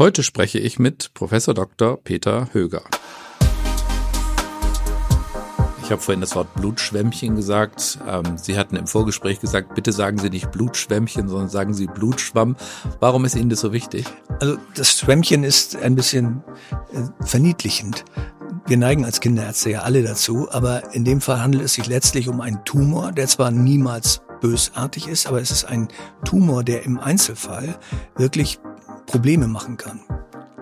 Heute spreche ich mit Professor Dr. Peter Höger. Ich habe vorhin das Wort Blutschwämmchen gesagt. Ähm, Sie hatten im Vorgespräch gesagt, bitte sagen Sie nicht Blutschwämmchen, sondern sagen Sie Blutschwamm. Warum ist Ihnen das so wichtig? Also das Schwämmchen ist ein bisschen äh, verniedlichend. Wir neigen als Kinderärzte ja alle dazu, aber in dem Fall handelt es sich letztlich um einen Tumor, der zwar niemals bösartig ist, aber es ist ein Tumor, der im Einzelfall wirklich Probleme machen kann.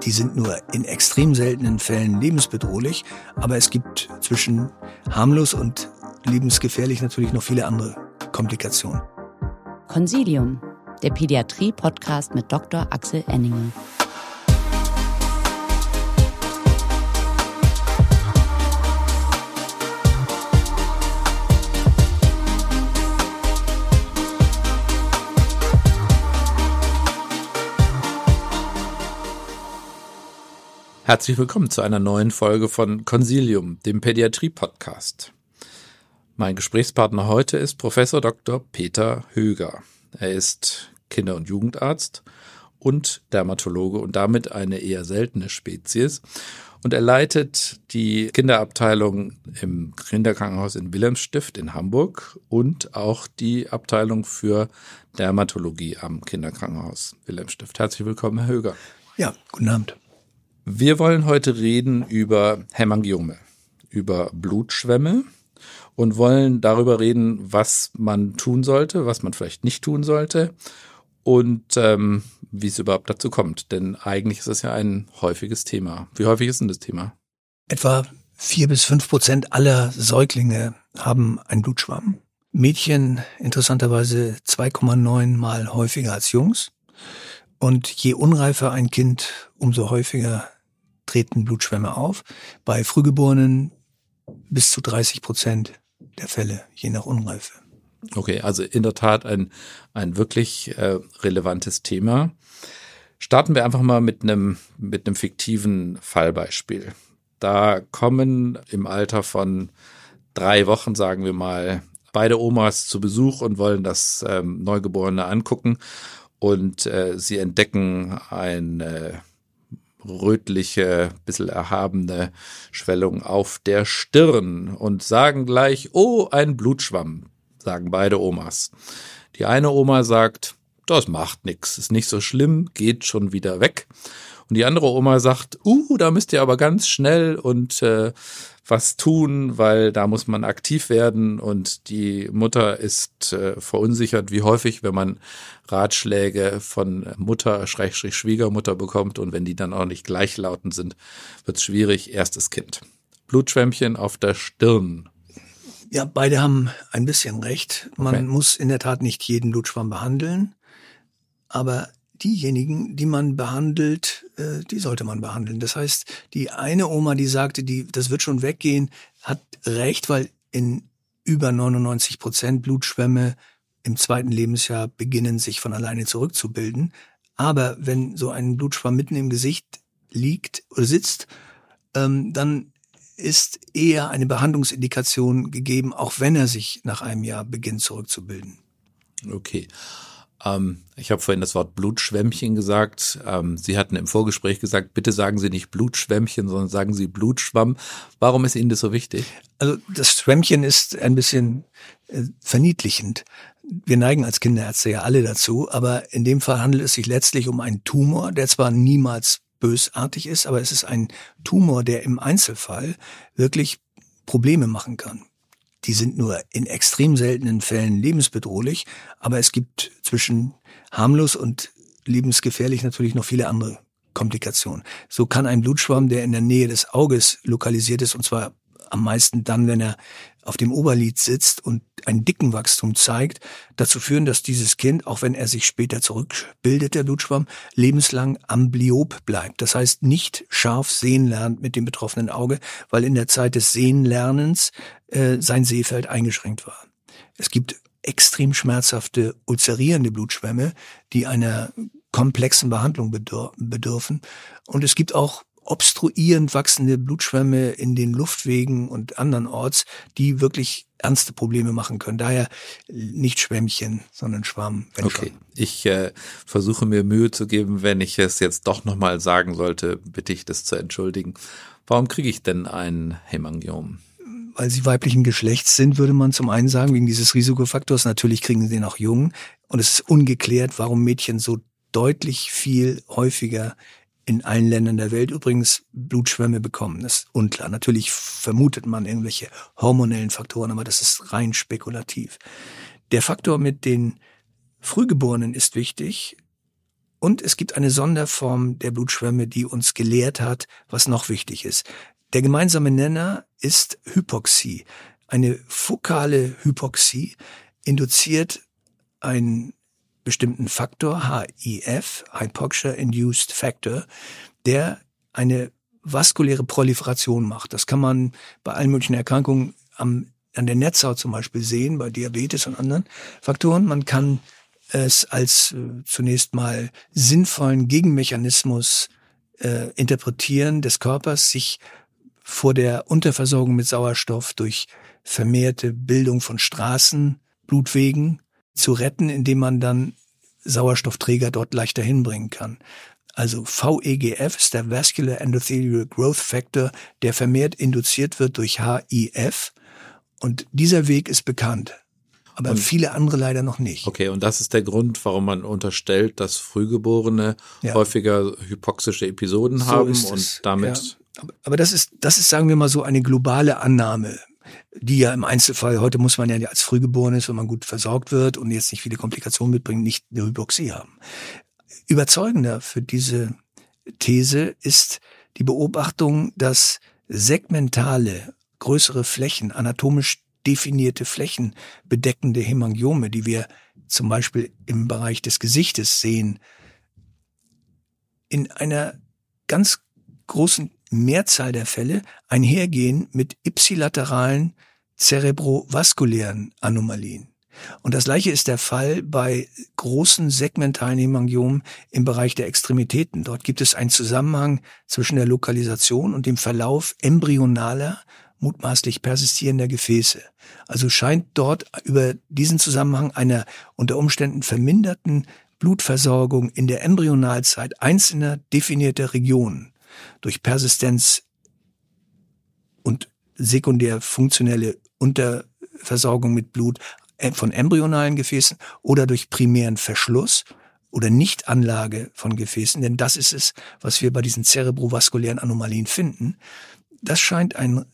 Die sind nur in extrem seltenen Fällen lebensbedrohlich, aber es gibt zwischen harmlos und lebensgefährlich natürlich noch viele andere Komplikationen. Consilium, der Pädiatrie-Podcast mit Dr. Axel Enninger. Herzlich willkommen zu einer neuen Folge von Consilium, dem Pädiatrie-Podcast. Mein Gesprächspartner heute ist Professor Dr. Peter Höger. Er ist Kinder- und Jugendarzt und Dermatologe und damit eine eher seltene Spezies. Und er leitet die Kinderabteilung im Kinderkrankenhaus in Wilhelmsstift in Hamburg und auch die Abteilung für Dermatologie am Kinderkrankenhaus Wilhelmsstift. Herzlich willkommen, Herr Höger. Ja, guten Abend. Wir wollen heute reden über Hämangiome, über Blutschwämme und wollen darüber reden, was man tun sollte, was man vielleicht nicht tun sollte und ähm, wie es überhaupt dazu kommt. Denn eigentlich ist es ja ein häufiges Thema. Wie häufig ist denn das Thema? Etwa vier bis fünf Prozent aller Säuglinge haben einen Blutschwamm. Mädchen interessanterweise 2,9 mal häufiger als Jungs. Und je unreifer ein Kind, umso häufiger treten Blutschwämme auf. Bei Frühgeborenen bis zu 30 Prozent der Fälle, je nach Unreife. Okay, also in der Tat ein, ein wirklich äh, relevantes Thema. Starten wir einfach mal mit einem, mit einem fiktiven Fallbeispiel. Da kommen im Alter von drei Wochen, sagen wir mal, beide Omas zu Besuch und wollen das ähm, Neugeborene angucken und äh, sie entdecken ein äh, rötliche, bisschen erhabene Schwellung auf der Stirn und sagen gleich, oh, ein Blutschwamm, sagen beide Omas. Die eine Oma sagt, das macht nix, ist nicht so schlimm, geht schon wieder weg. Und die andere Oma sagt, uh, da müsst ihr aber ganz schnell und äh, was tun, weil da muss man aktiv werden und die Mutter ist äh, verunsichert, wie häufig, wenn man Ratschläge von Mutter, Schrägstrich Schwiegermutter bekommt und wenn die dann auch nicht gleichlautend sind, wird es schwierig. Erstes Kind. Blutschwämmchen auf der Stirn. Ja, beide haben ein bisschen recht. Man okay. muss in der Tat nicht jeden Blutschwamm behandeln, aber diejenigen, die man behandelt, äh, die sollte man behandeln. Das heißt, die eine Oma, die sagte, die, das wird schon weggehen, hat recht, weil in über 99 Prozent Blutschwämme im zweiten Lebensjahr beginnen, sich von alleine zurückzubilden. Aber wenn so ein Blutschwamm mitten im Gesicht liegt oder sitzt, ähm, dann ist eher eine Behandlungsindikation gegeben, auch wenn er sich nach einem Jahr beginnt zurückzubilden. Okay. Ähm, ich habe vorhin das Wort Blutschwämmchen gesagt. Ähm, Sie hatten im Vorgespräch gesagt, bitte sagen Sie nicht Blutschwämmchen, sondern sagen Sie Blutschwamm. Warum ist Ihnen das so wichtig? Also das Schwämmchen ist ein bisschen äh, verniedlichend. Wir neigen als Kinderärzte ja alle dazu, aber in dem Fall handelt es sich letztlich um einen Tumor, der zwar niemals bösartig ist, aber es ist ein Tumor, der im Einzelfall wirklich Probleme machen kann. Die sind nur in extrem seltenen Fällen lebensbedrohlich, aber es gibt zwischen harmlos und lebensgefährlich natürlich noch viele andere Komplikationen. So kann ein Blutschwamm, der in der Nähe des Auges lokalisiert ist, und zwar am meisten dann, wenn er auf dem Oberlid sitzt und ein dicken Wachstum zeigt, dazu führen, dass dieses Kind, auch wenn er sich später zurückbildet, der Blutschwamm, lebenslang amblyop bleibt. Das heißt, nicht scharf sehen lernt mit dem betroffenen Auge, weil in der Zeit des Sehenlernens äh, sein Sehfeld eingeschränkt war. Es gibt extrem schmerzhafte ulzerierende Blutschwämme, die einer komplexen Behandlung bedürfen. Und es gibt auch obstruierend wachsende Blutschwämme in den Luftwegen und andernorts, die wirklich ernste Probleme machen können. Daher nicht Schwämmchen, sondern Schwamm. okay, ich äh, versuche mir Mühe zu geben, wenn ich es jetzt doch nochmal sagen sollte, bitte ich das zu entschuldigen. Warum kriege ich denn ein Hämangiom? Weil sie weiblichen Geschlechts sind, würde man zum einen sagen, wegen dieses Risikofaktors. Natürlich kriegen sie den auch Jungen. Und es ist ungeklärt, warum Mädchen so deutlich viel häufiger in allen Ländern der Welt übrigens Blutschwämme bekommen. Das ist unklar. Natürlich vermutet man irgendwelche hormonellen Faktoren, aber das ist rein spekulativ. Der Faktor mit den Frühgeborenen ist wichtig. Und es gibt eine Sonderform der Blutschwämme, die uns gelehrt hat, was noch wichtig ist. Der gemeinsame Nenner ist Hypoxie. Eine fokale Hypoxie induziert ein bestimmten Faktor, HIF, Hypoxia Induced Factor, der eine vaskuläre Proliferation macht. Das kann man bei allen möglichen Erkrankungen am, an der Netzhaut zum Beispiel sehen, bei Diabetes und anderen Faktoren. Man kann es als äh, zunächst mal sinnvollen Gegenmechanismus äh, interpretieren des Körpers, sich vor der Unterversorgung mit Sauerstoff durch vermehrte Bildung von Straßen, Blutwegen zu retten, indem man dann Sauerstoffträger dort leichter hinbringen kann. Also VEGF ist der Vascular Endothelial Growth Factor, der vermehrt induziert wird durch HIF. Und dieser Weg ist bekannt. Aber und, viele andere leider noch nicht. Okay, und das ist der Grund, warum man unterstellt, dass Frühgeborene ja. häufiger hypoxische Episoden so haben und damit. Ja. Aber das ist, das ist, sagen wir mal so, eine globale Annahme die ja im Einzelfall, heute muss man ja als Frühgeborenes, wenn man gut versorgt wird und jetzt nicht viele Komplikationen mitbringt, nicht eine Hypoxie haben. Überzeugender für diese These ist die Beobachtung, dass segmentale, größere Flächen, anatomisch definierte Flächen bedeckende Hämangiome, die wir zum Beispiel im Bereich des Gesichtes sehen, in einer ganz großen Mehrzahl der Fälle einhergehen mit ipsilateralen zerebrovaskulären Anomalien. Und das gleiche ist der Fall bei großen segmentalen Hämangiomen im Bereich der Extremitäten. Dort gibt es einen Zusammenhang zwischen der Lokalisation und dem Verlauf embryonaler, mutmaßlich persistierender Gefäße. Also scheint dort über diesen Zusammenhang einer unter Umständen verminderten Blutversorgung in der Embryonalzeit einzelner definierter Regionen durch Persistenz und sekundär funktionelle Unterversorgung mit Blut äh, von embryonalen Gefäßen oder durch primären Verschluss oder Nichtanlage von Gefäßen, denn das ist es, was wir bei diesen zerebrovaskulären Anomalien finden. Das scheint ein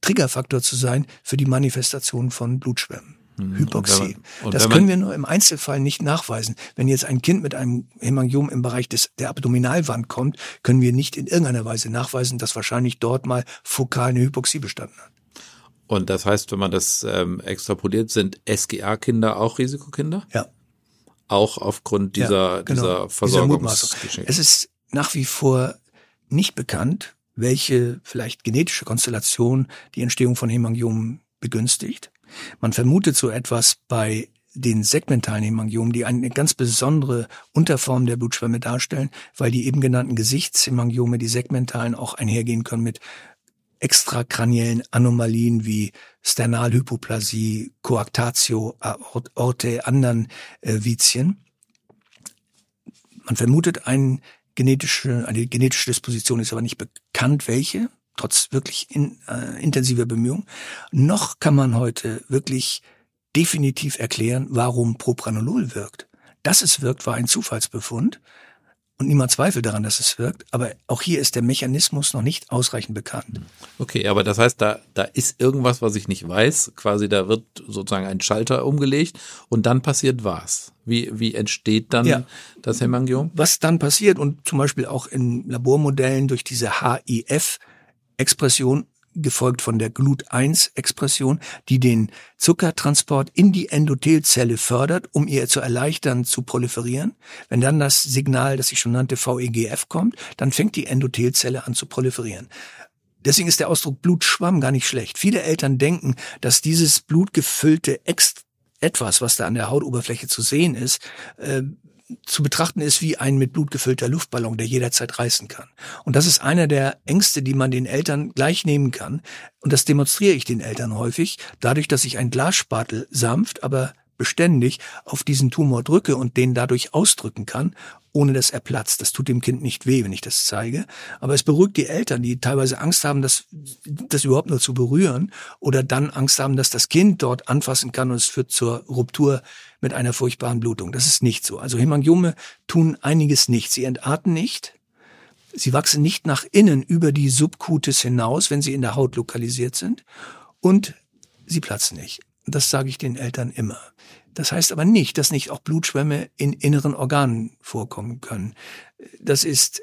Triggerfaktor zu sein für die Manifestation von Blutschwämmen. Hypoxie. Man, das können wir nur im Einzelfall nicht nachweisen. Wenn jetzt ein Kind mit einem Hämangiom im Bereich des, der Abdominalwand kommt, können wir nicht in irgendeiner Weise nachweisen, dass wahrscheinlich dort mal fokal eine Hypoxie bestanden hat. Und das heißt, wenn man das ähm, extrapoliert, sind SGA-Kinder auch Risikokinder? Ja. Auch aufgrund dieser, ja, genau. dieser Versorgungsgeschichte. Es ist nach wie vor nicht bekannt, welche vielleicht genetische Konstellation die Entstehung von Hämangiomen begünstigt. Man vermutet so etwas bei den segmentalen Hämangiomen, die eine ganz besondere Unterform der Blutschwämme darstellen, weil die eben genannten Gesichtshämangiome, die segmentalen, auch einhergehen können mit extrakraniellen Anomalien wie Sternalhypoplasie, Coactatio, Aorte, anderen äh, Vizien. Man vermutet ein genetische, eine genetische Disposition, ist aber nicht bekannt, welche trotz wirklich in, äh, intensiver Bemühungen. Noch kann man heute wirklich definitiv erklären, warum Propranolol wirkt. Dass es wirkt, war ein Zufallsbefund. Und niemand zweifelt daran, dass es wirkt. Aber auch hier ist der Mechanismus noch nicht ausreichend bekannt. Okay, aber das heißt, da, da ist irgendwas, was ich nicht weiß. Quasi, da wird sozusagen ein Schalter umgelegt und dann passiert was. Wie, wie entsteht dann ja. das Hämangiom? Was dann passiert und zum Beispiel auch in Labormodellen durch diese HIF Expression gefolgt von der Glut-1-Expression, die den Zuckertransport in die Endothelzelle fördert, um ihr zu erleichtern, zu proliferieren. Wenn dann das Signal, das ich schon nannte, VEGF kommt, dann fängt die Endothelzelle an zu proliferieren. Deswegen ist der Ausdruck Blutschwamm gar nicht schlecht. Viele Eltern denken, dass dieses blutgefüllte Ex etwas, was da an der Hautoberfläche zu sehen ist, äh, zu betrachten ist wie ein mit Blut gefüllter Luftballon, der jederzeit reißen kann. Und das ist einer der Ängste, die man den Eltern gleich nehmen kann. Und das demonstriere ich den Eltern häufig, dadurch, dass ich ein Glasspatel sanft, aber beständig auf diesen Tumor drücke und den dadurch ausdrücken kann, ohne dass er platzt. Das tut dem Kind nicht weh, wenn ich das zeige. Aber es beruhigt die Eltern, die teilweise Angst haben, das, das überhaupt nur zu berühren oder dann Angst haben, dass das Kind dort anfassen kann und es führt zur Ruptur mit einer furchtbaren Blutung. Das ist nicht so. Also Hemangiome tun einiges nicht. Sie entarten nicht. Sie wachsen nicht nach innen über die Subcutis hinaus, wenn sie in der Haut lokalisiert sind. Und sie platzen nicht. Das sage ich den Eltern immer. Das heißt aber nicht, dass nicht auch Blutschwämme in inneren Organen vorkommen können. Das ist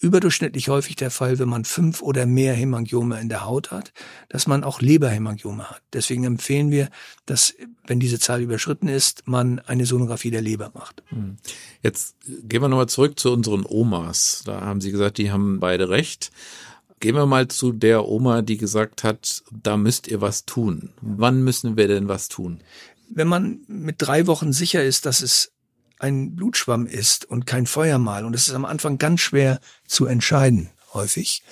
überdurchschnittlich häufig der Fall, wenn man fünf oder mehr Hämangiome in der Haut hat, dass man auch Leberhämangiome hat. Deswegen empfehlen wir, dass, wenn diese Zahl überschritten ist, man eine Sonographie der Leber macht. Hm. Jetzt gehen wir nochmal zurück zu unseren Omas. Da haben Sie gesagt, die haben beide recht. Gehen wir mal zu der Oma, die gesagt hat, da müsst ihr was tun. Wann müssen wir denn was tun? Wenn man mit drei Wochen sicher ist, dass es ein Blutschwamm ist und kein Feuermal, und es ist am Anfang ganz schwer zu entscheiden, häufig,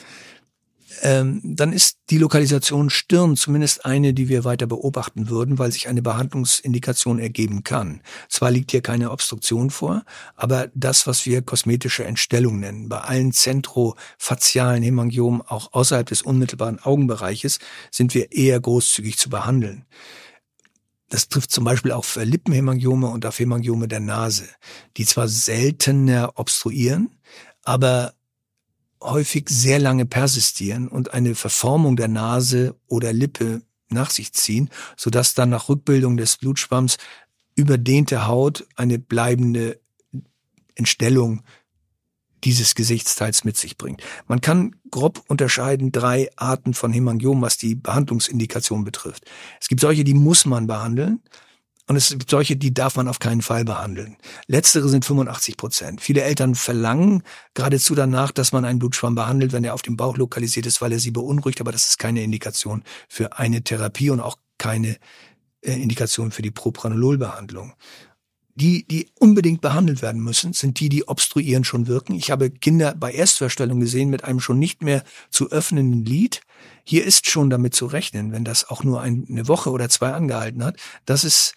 ähm, dann ist die Lokalisation Stirn zumindest eine, die wir weiter beobachten würden, weil sich eine Behandlungsindikation ergeben kann. Zwar liegt hier keine Obstruktion vor, aber das, was wir kosmetische Entstellung nennen, bei allen zentrofazialen Hämangiomen, auch außerhalb des unmittelbaren Augenbereiches, sind wir eher großzügig zu behandeln. Das trifft zum Beispiel auch für Lippenhemangiome und auf Hemangiome der Nase, die zwar seltener obstruieren, aber häufig sehr lange persistieren und eine Verformung der Nase oder Lippe nach sich ziehen, sodass dann nach Rückbildung des Blutschwamms überdehnte Haut eine bleibende Entstellung dieses Gesichtsteils mit sich bringt. Man kann grob unterscheiden drei Arten von Hämangiom, was die Behandlungsindikation betrifft. Es gibt solche, die muss man behandeln. Und es gibt solche, die darf man auf keinen Fall behandeln. Letztere sind 85 Prozent. Viele Eltern verlangen geradezu danach, dass man einen Blutschwamm behandelt, wenn er auf dem Bauch lokalisiert ist, weil er sie beunruhigt. Aber das ist keine Indikation für eine Therapie und auch keine äh, Indikation für die Propranololbehandlung. Die, die unbedingt behandelt werden müssen, sind die, die obstruieren schon wirken. Ich habe Kinder bei Erstverstellung gesehen mit einem schon nicht mehr zu öffnenden Lid. Hier ist schon damit zu rechnen, wenn das auch nur eine Woche oder zwei angehalten hat, dass es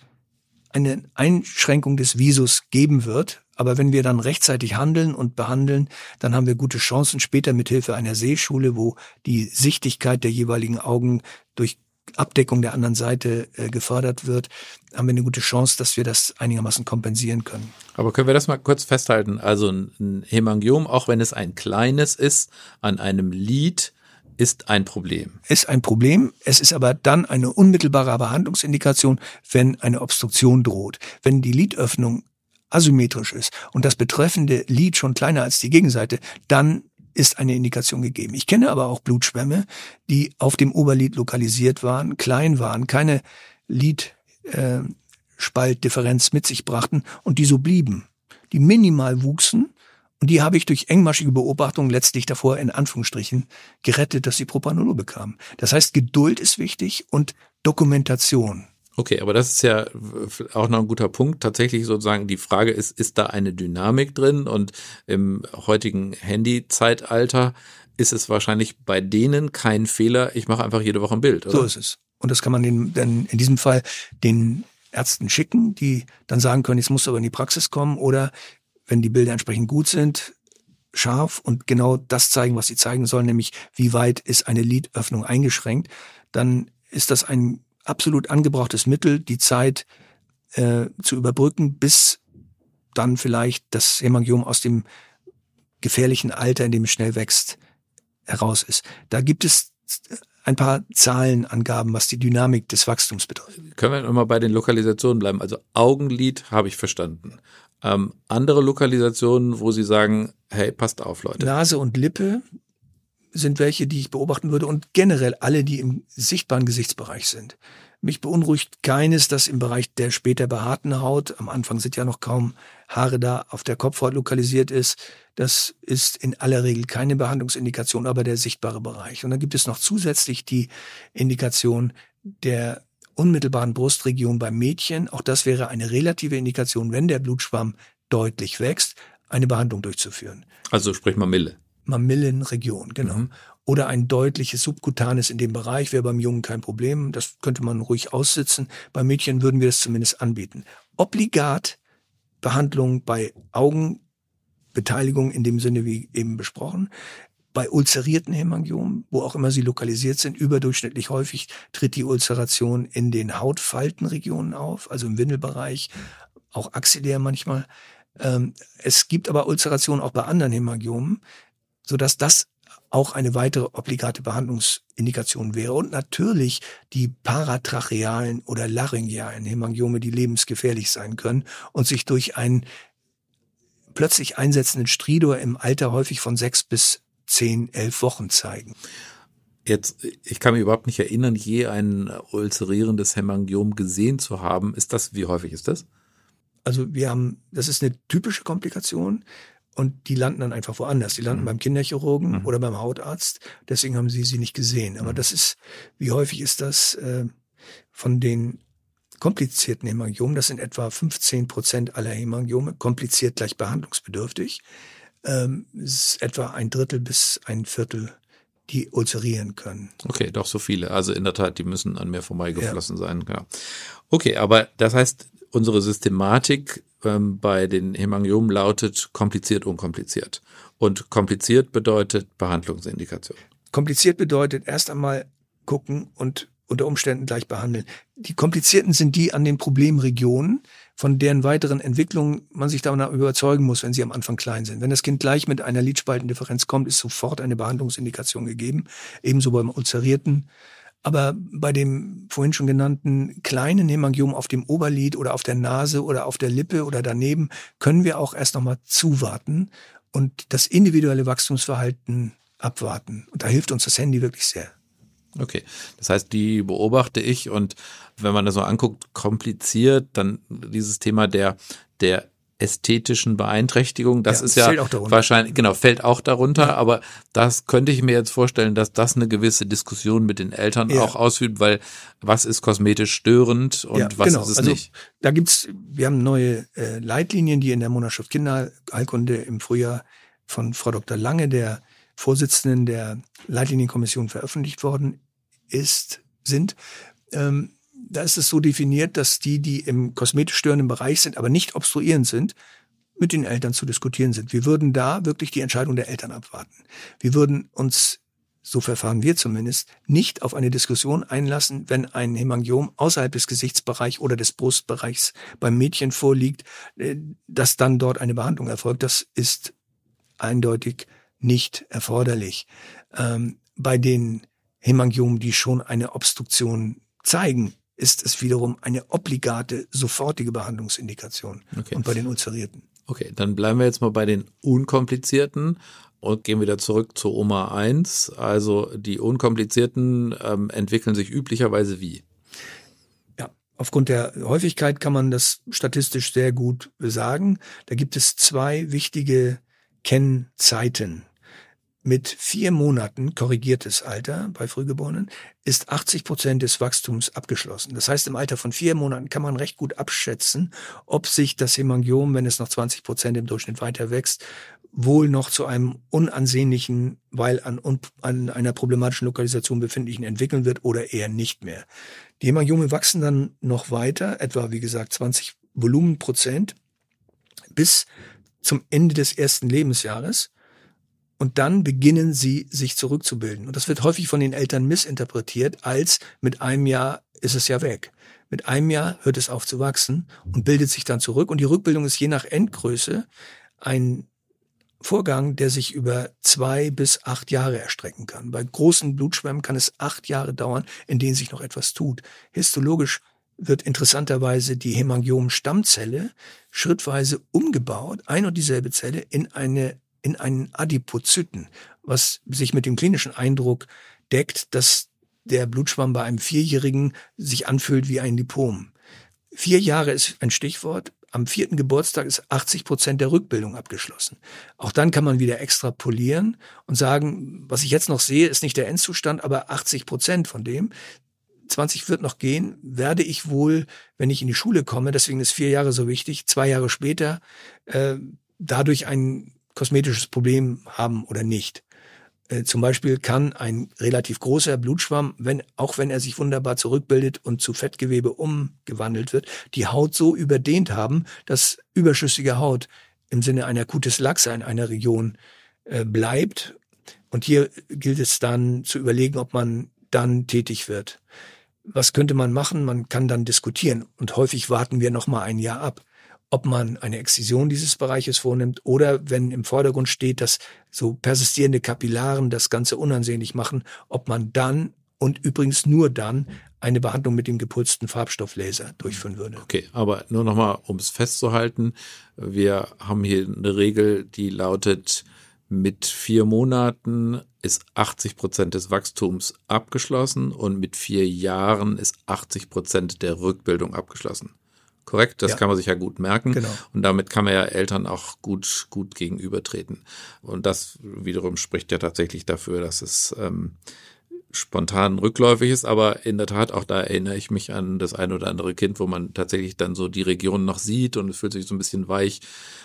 eine Einschränkung des Visus geben wird. Aber wenn wir dann rechtzeitig handeln und behandeln, dann haben wir gute Chancen später mit Hilfe einer Sehschule, wo die Sichtigkeit der jeweiligen Augen durch Abdeckung der anderen Seite äh, gefördert wird, haben wir eine gute Chance, dass wir das einigermaßen kompensieren können. Aber können wir das mal kurz festhalten? Also ein Hämangiom, auch wenn es ein kleines ist, an einem Lid ist ein Problem. Ist ein Problem. Es ist aber dann eine unmittelbare Behandlungsindikation, wenn eine Obstruktion droht. Wenn die Lidöffnung asymmetrisch ist und das betreffende Lid schon kleiner als die Gegenseite, dann ist eine Indikation gegeben. Ich kenne aber auch Blutschwämme, die auf dem Oberlid lokalisiert waren, klein waren, keine Lidspaltdifferenz äh, mit sich brachten und die so blieben. Die minimal wuchsen und die habe ich durch engmaschige Beobachtung letztlich davor in Anführungsstrichen gerettet, dass sie Propanolol bekamen. Das heißt, Geduld ist wichtig und Dokumentation. Okay, aber das ist ja auch noch ein guter Punkt. Tatsächlich sozusagen die Frage ist, ist da eine Dynamik drin? Und im heutigen Handy-Zeitalter ist es wahrscheinlich bei denen kein Fehler. Ich mache einfach jede Woche ein Bild. Oder? So ist es. Und das kann man den, dann in diesem Fall den Ärzten schicken, die dann sagen können, jetzt muss aber in die Praxis kommen oder wenn die Bilder entsprechend gut sind, scharf und genau das zeigen, was sie zeigen sollen, nämlich wie weit ist eine Lidöffnung eingeschränkt, dann ist das ein absolut angebrauchtes Mittel, die Zeit äh, zu überbrücken, bis dann vielleicht das Hämangiom aus dem gefährlichen Alter, in dem es schnell wächst, heraus ist. Da gibt es ein paar Zahlenangaben, was die Dynamik des Wachstums bedeutet. Können wir nochmal bei den Lokalisationen bleiben? Also Augenlid habe ich verstanden. Ähm, andere Lokalisationen, wo Sie sagen, hey, passt auf, Leute. Nase und Lippe sind welche, die ich beobachten würde und generell alle, die im sichtbaren Gesichtsbereich sind. Mich beunruhigt keines, das im Bereich der später behaarten Haut, am Anfang sind ja noch kaum Haare da, auf der Kopfhaut lokalisiert ist. Das ist in aller Regel keine Behandlungsindikation, aber der sichtbare Bereich. Und dann gibt es noch zusätzlich die Indikation der unmittelbaren Brustregion beim Mädchen. Auch das wäre eine relative Indikation, wenn der Blutschwamm deutlich wächst, eine Behandlung durchzuführen. Also sprich Mamille. Mamillenregion, genau. Mhm. Oder ein deutliches Subkutanes in dem Bereich wäre beim Jungen kein Problem. Das könnte man ruhig aussitzen. Bei Mädchen würden wir das zumindest anbieten. Obligat Behandlung bei Augenbeteiligung in dem Sinne wie eben besprochen. Bei ulzerierten Hämangiomen, wo auch immer sie lokalisiert sind, überdurchschnittlich häufig tritt die Ulzeration in den Hautfaltenregionen auf, also im Windelbereich, auch axillär manchmal. Ähm, es gibt aber Ulzerationen auch bei anderen Hämangiomen, sodass das auch eine weitere obligate Behandlungsindikation wäre. Und natürlich die paratrachealen oder laryngealen Hämangiome, die lebensgefährlich sein können und sich durch einen plötzlich einsetzenden Stridor im Alter häufig von sechs bis zehn, elf Wochen zeigen. Jetzt, ich kann mich überhaupt nicht erinnern, je ein ulcerierendes Hämangiom gesehen zu haben. Ist das, wie häufig ist das? Also wir haben, das ist eine typische Komplikation und die landen dann einfach woanders. Die landen mhm. beim Kinderchirurgen mhm. oder beim Hautarzt. Deswegen haben sie sie nicht gesehen. Aber mhm. das ist, wie häufig ist das äh, von den komplizierten Hämangiomen? Das sind etwa 15 Prozent aller Hämangiome, kompliziert gleich behandlungsbedürftig. Ähm, ist etwa ein Drittel bis ein Viertel die ulzerieren können. Okay, doch so viele. Also in der Tat, die müssen an mir vorbeigeflossen ja. sein. Ja. Okay, aber das heißt, unsere Systematik ähm, bei den Hämangiomen lautet kompliziert, unkompliziert. Und kompliziert bedeutet Behandlungsindikation. Kompliziert bedeutet erst einmal gucken und unter Umständen gleich behandeln. Die komplizierten sind die an den Problemregionen, von deren weiteren Entwicklungen man sich davon überzeugen muss, wenn sie am Anfang klein sind. Wenn das Kind gleich mit einer Lidspaltendifferenz kommt, ist sofort eine Behandlungsindikation gegeben. Ebenso beim ulzerierten aber bei dem vorhin schon genannten kleinen Hämangiom auf dem Oberlid oder auf der Nase oder auf der Lippe oder daneben können wir auch erst nochmal zuwarten und das individuelle Wachstumsverhalten abwarten. Und da hilft uns das Handy wirklich sehr. Okay, das heißt, die beobachte ich und wenn man das so anguckt, kompliziert, dann dieses Thema der, der ästhetischen Beeinträchtigung. Das ja, ist ja wahrscheinlich, genau, fällt auch darunter, ja. aber das könnte ich mir jetzt vorstellen, dass das eine gewisse Diskussion mit den Eltern ja. auch ausübt, weil was ist kosmetisch störend und was genau. ist es also, nicht? Da gibt's, wir haben neue äh, Leitlinien, die in der Monatsschrift Kinderheilkunde im Frühjahr von Frau Dr. Lange, der Vorsitzenden der Leitlinienkommission, veröffentlicht worden ist, sind. Ähm, da ist es so definiert, dass die, die im kosmetisch störenden Bereich sind, aber nicht obstruierend sind, mit den Eltern zu diskutieren sind. Wir würden da wirklich die Entscheidung der Eltern abwarten. Wir würden uns, so verfahren wir zumindest, nicht auf eine Diskussion einlassen, wenn ein Hämangiom außerhalb des Gesichtsbereichs oder des Brustbereichs beim Mädchen vorliegt, äh, dass dann dort eine Behandlung erfolgt. Das ist eindeutig nicht erforderlich. Ähm, bei den Hämangiomen, die schon eine Obstruktion zeigen, ist es wiederum eine obligate, sofortige Behandlungsindikation. Okay. Und bei den Ulzerierten. Okay, dann bleiben wir jetzt mal bei den unkomplizierten und gehen wieder zurück zu Oma 1. Also die unkomplizierten ähm, entwickeln sich üblicherweise wie? Ja, aufgrund der Häufigkeit kann man das statistisch sehr gut sagen. Da gibt es zwei wichtige Kennzeiten mit vier Monaten korrigiertes Alter bei Frühgeborenen ist 80 Prozent des Wachstums abgeschlossen. Das heißt, im Alter von vier Monaten kann man recht gut abschätzen, ob sich das Hemangiom, wenn es noch 20 Prozent im Durchschnitt weiter wächst, wohl noch zu einem unansehnlichen, weil an, an einer problematischen Lokalisation befindlichen entwickeln wird oder eher nicht mehr. Die Hemangiome wachsen dann noch weiter, etwa wie gesagt 20 Volumenprozent, bis zum Ende des ersten Lebensjahres und dann beginnen sie sich zurückzubilden. Und das wird häufig von den Eltern missinterpretiert als mit einem Jahr ist es ja weg. Mit einem Jahr hört es auf zu wachsen und bildet sich dann zurück. Und die Rückbildung ist je nach Endgröße ein Vorgang, der sich über zwei bis acht Jahre erstrecken kann. Bei großen Blutschwämmen kann es acht Jahre dauern, in denen sich noch etwas tut. Histologisch wird interessanterweise die Hämangiom-Stammzelle schrittweise umgebaut, ein und dieselbe Zelle, in eine in einen Adipozyten, was sich mit dem klinischen Eindruck deckt, dass der Blutschwamm bei einem Vierjährigen sich anfühlt wie ein Lipom. Vier Jahre ist ein Stichwort. Am vierten Geburtstag ist 80 Prozent der Rückbildung abgeschlossen. Auch dann kann man wieder extrapolieren und sagen, was ich jetzt noch sehe, ist nicht der Endzustand, aber 80 Prozent von dem. 20 wird noch gehen, werde ich wohl, wenn ich in die Schule komme, deswegen ist vier Jahre so wichtig, zwei Jahre später äh, dadurch ein kosmetisches Problem haben oder nicht. Äh, zum Beispiel kann ein relativ großer Blutschwamm, wenn, auch wenn er sich wunderbar zurückbildet und zu Fettgewebe umgewandelt wird, die Haut so überdehnt haben, dass überschüssige Haut im Sinne einer Cutis laxa in einer Region äh, bleibt. Und hier gilt es dann zu überlegen, ob man dann tätig wird. Was könnte man machen? Man kann dann diskutieren. Und häufig warten wir noch mal ein Jahr ab ob man eine Exzision dieses Bereiches vornimmt oder wenn im Vordergrund steht, dass so persistierende Kapillaren das Ganze unansehnlich machen, ob man dann und übrigens nur dann eine Behandlung mit dem gepulsten Farbstofflaser durchführen würde. Okay, aber nur nochmal, um es festzuhalten, wir haben hier eine Regel, die lautet, mit vier Monaten ist 80 Prozent des Wachstums abgeschlossen und mit vier Jahren ist 80 Prozent der Rückbildung abgeschlossen. Korrekt, das ja. kann man sich ja gut merken. Genau. Und damit kann man ja Eltern auch gut, gut gegenübertreten. Und das wiederum spricht ja tatsächlich dafür, dass es ähm, spontan rückläufig ist, aber in der Tat auch da erinnere ich mich an das ein oder andere Kind, wo man tatsächlich dann so die Region noch sieht und es fühlt sich so ein bisschen weich,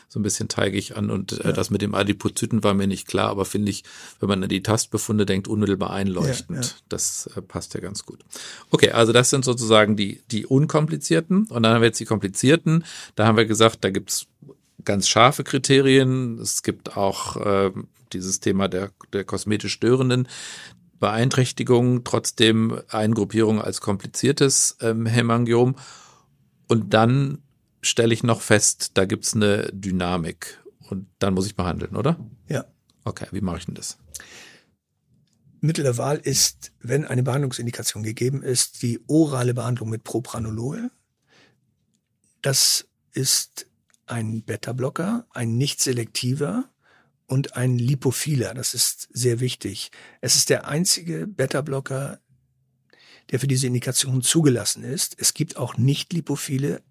so ein bisschen teigig an und äh, ja. das mit dem Adipozyten war mir nicht klar, aber finde ich, wenn man an die Tastbefunde denkt, unmittelbar einleuchtend. Ja, ja. Das äh, passt ja ganz gut. Okay, also das sind sozusagen die, die unkomplizierten und dann haben wir jetzt die komplizierten. Da haben wir gesagt, da gibt's ganz scharfe Kriterien. Es gibt auch äh, dieses Thema der, der kosmetisch Störenden. Beeinträchtigung, trotzdem Eingruppierung als kompliziertes ähm, Hämangiom. Und dann stelle ich noch fest, da gibt's eine Dynamik. Und dann muss ich behandeln, oder? Ja. Okay, wie mache ich denn das? Mittel der Wahl ist, wenn eine Behandlungsindikation gegeben ist, die orale Behandlung mit Propranolol. Das ist ein Beta-Blocker, ein nicht selektiver, und ein Lipophiler. Das ist sehr wichtig. Es ist der einzige Beta-Blocker, der für diese Indikation zugelassen ist. Es gibt auch Nicht-Lipophile,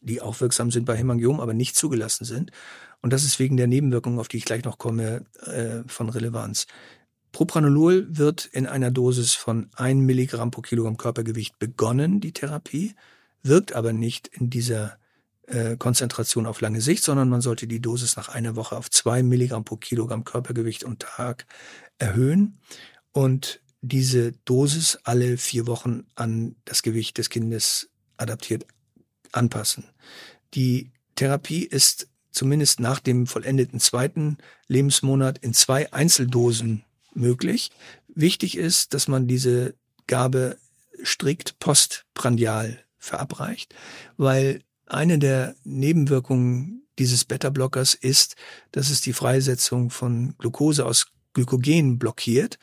die auch wirksam sind bei Hämangiom, aber nicht zugelassen sind. Und das ist wegen der Nebenwirkungen, auf die ich gleich noch komme, äh, von Relevanz. Propranolol wird in einer Dosis von 1 Milligramm pro Kilogramm Körpergewicht begonnen, die Therapie, wirkt aber nicht in dieser äh, Konzentration auf lange Sicht, sondern man sollte die Dosis nach einer Woche auf zwei Milligramm pro Kilogramm Körpergewicht und Tag erhöhen und diese Dosis alle vier Wochen an das Gewicht des Kindes adaptiert anpassen. Die Therapie ist zumindest nach dem vollendeten zweiten Lebensmonat in zwei Einzeldosen möglich. Wichtig ist, dass man diese Gabe strikt postprandial verabreicht, weil eine der Nebenwirkungen dieses Beta-Blockers ist, dass es die Freisetzung von Glucose aus Glykogen blockiert,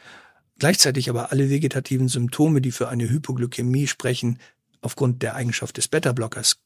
gleichzeitig aber alle vegetativen Symptome, die für eine Hypoglykämie sprechen, aufgrund der Eigenschaft des Beta-Blockers